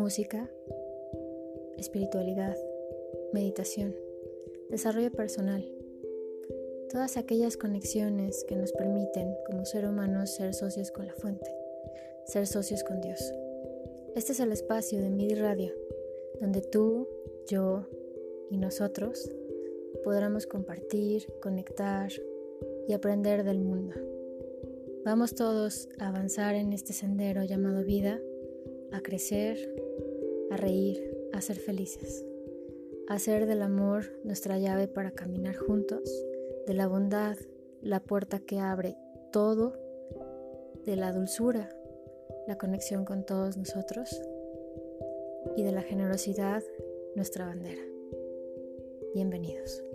música, espiritualidad, meditación, desarrollo personal, todas aquellas conexiones que nos permiten como ser humanos ser socios con la fuente, ser socios con Dios. Este es el espacio de MIDI Radio, donde tú, yo y nosotros podremos compartir, conectar y aprender del mundo. Vamos todos a avanzar en este sendero llamado vida, a crecer, a reír, a ser felices, a hacer del amor nuestra llave para caminar juntos, de la bondad la puerta que abre todo, de la dulzura la conexión con todos nosotros y de la generosidad nuestra bandera. Bienvenidos.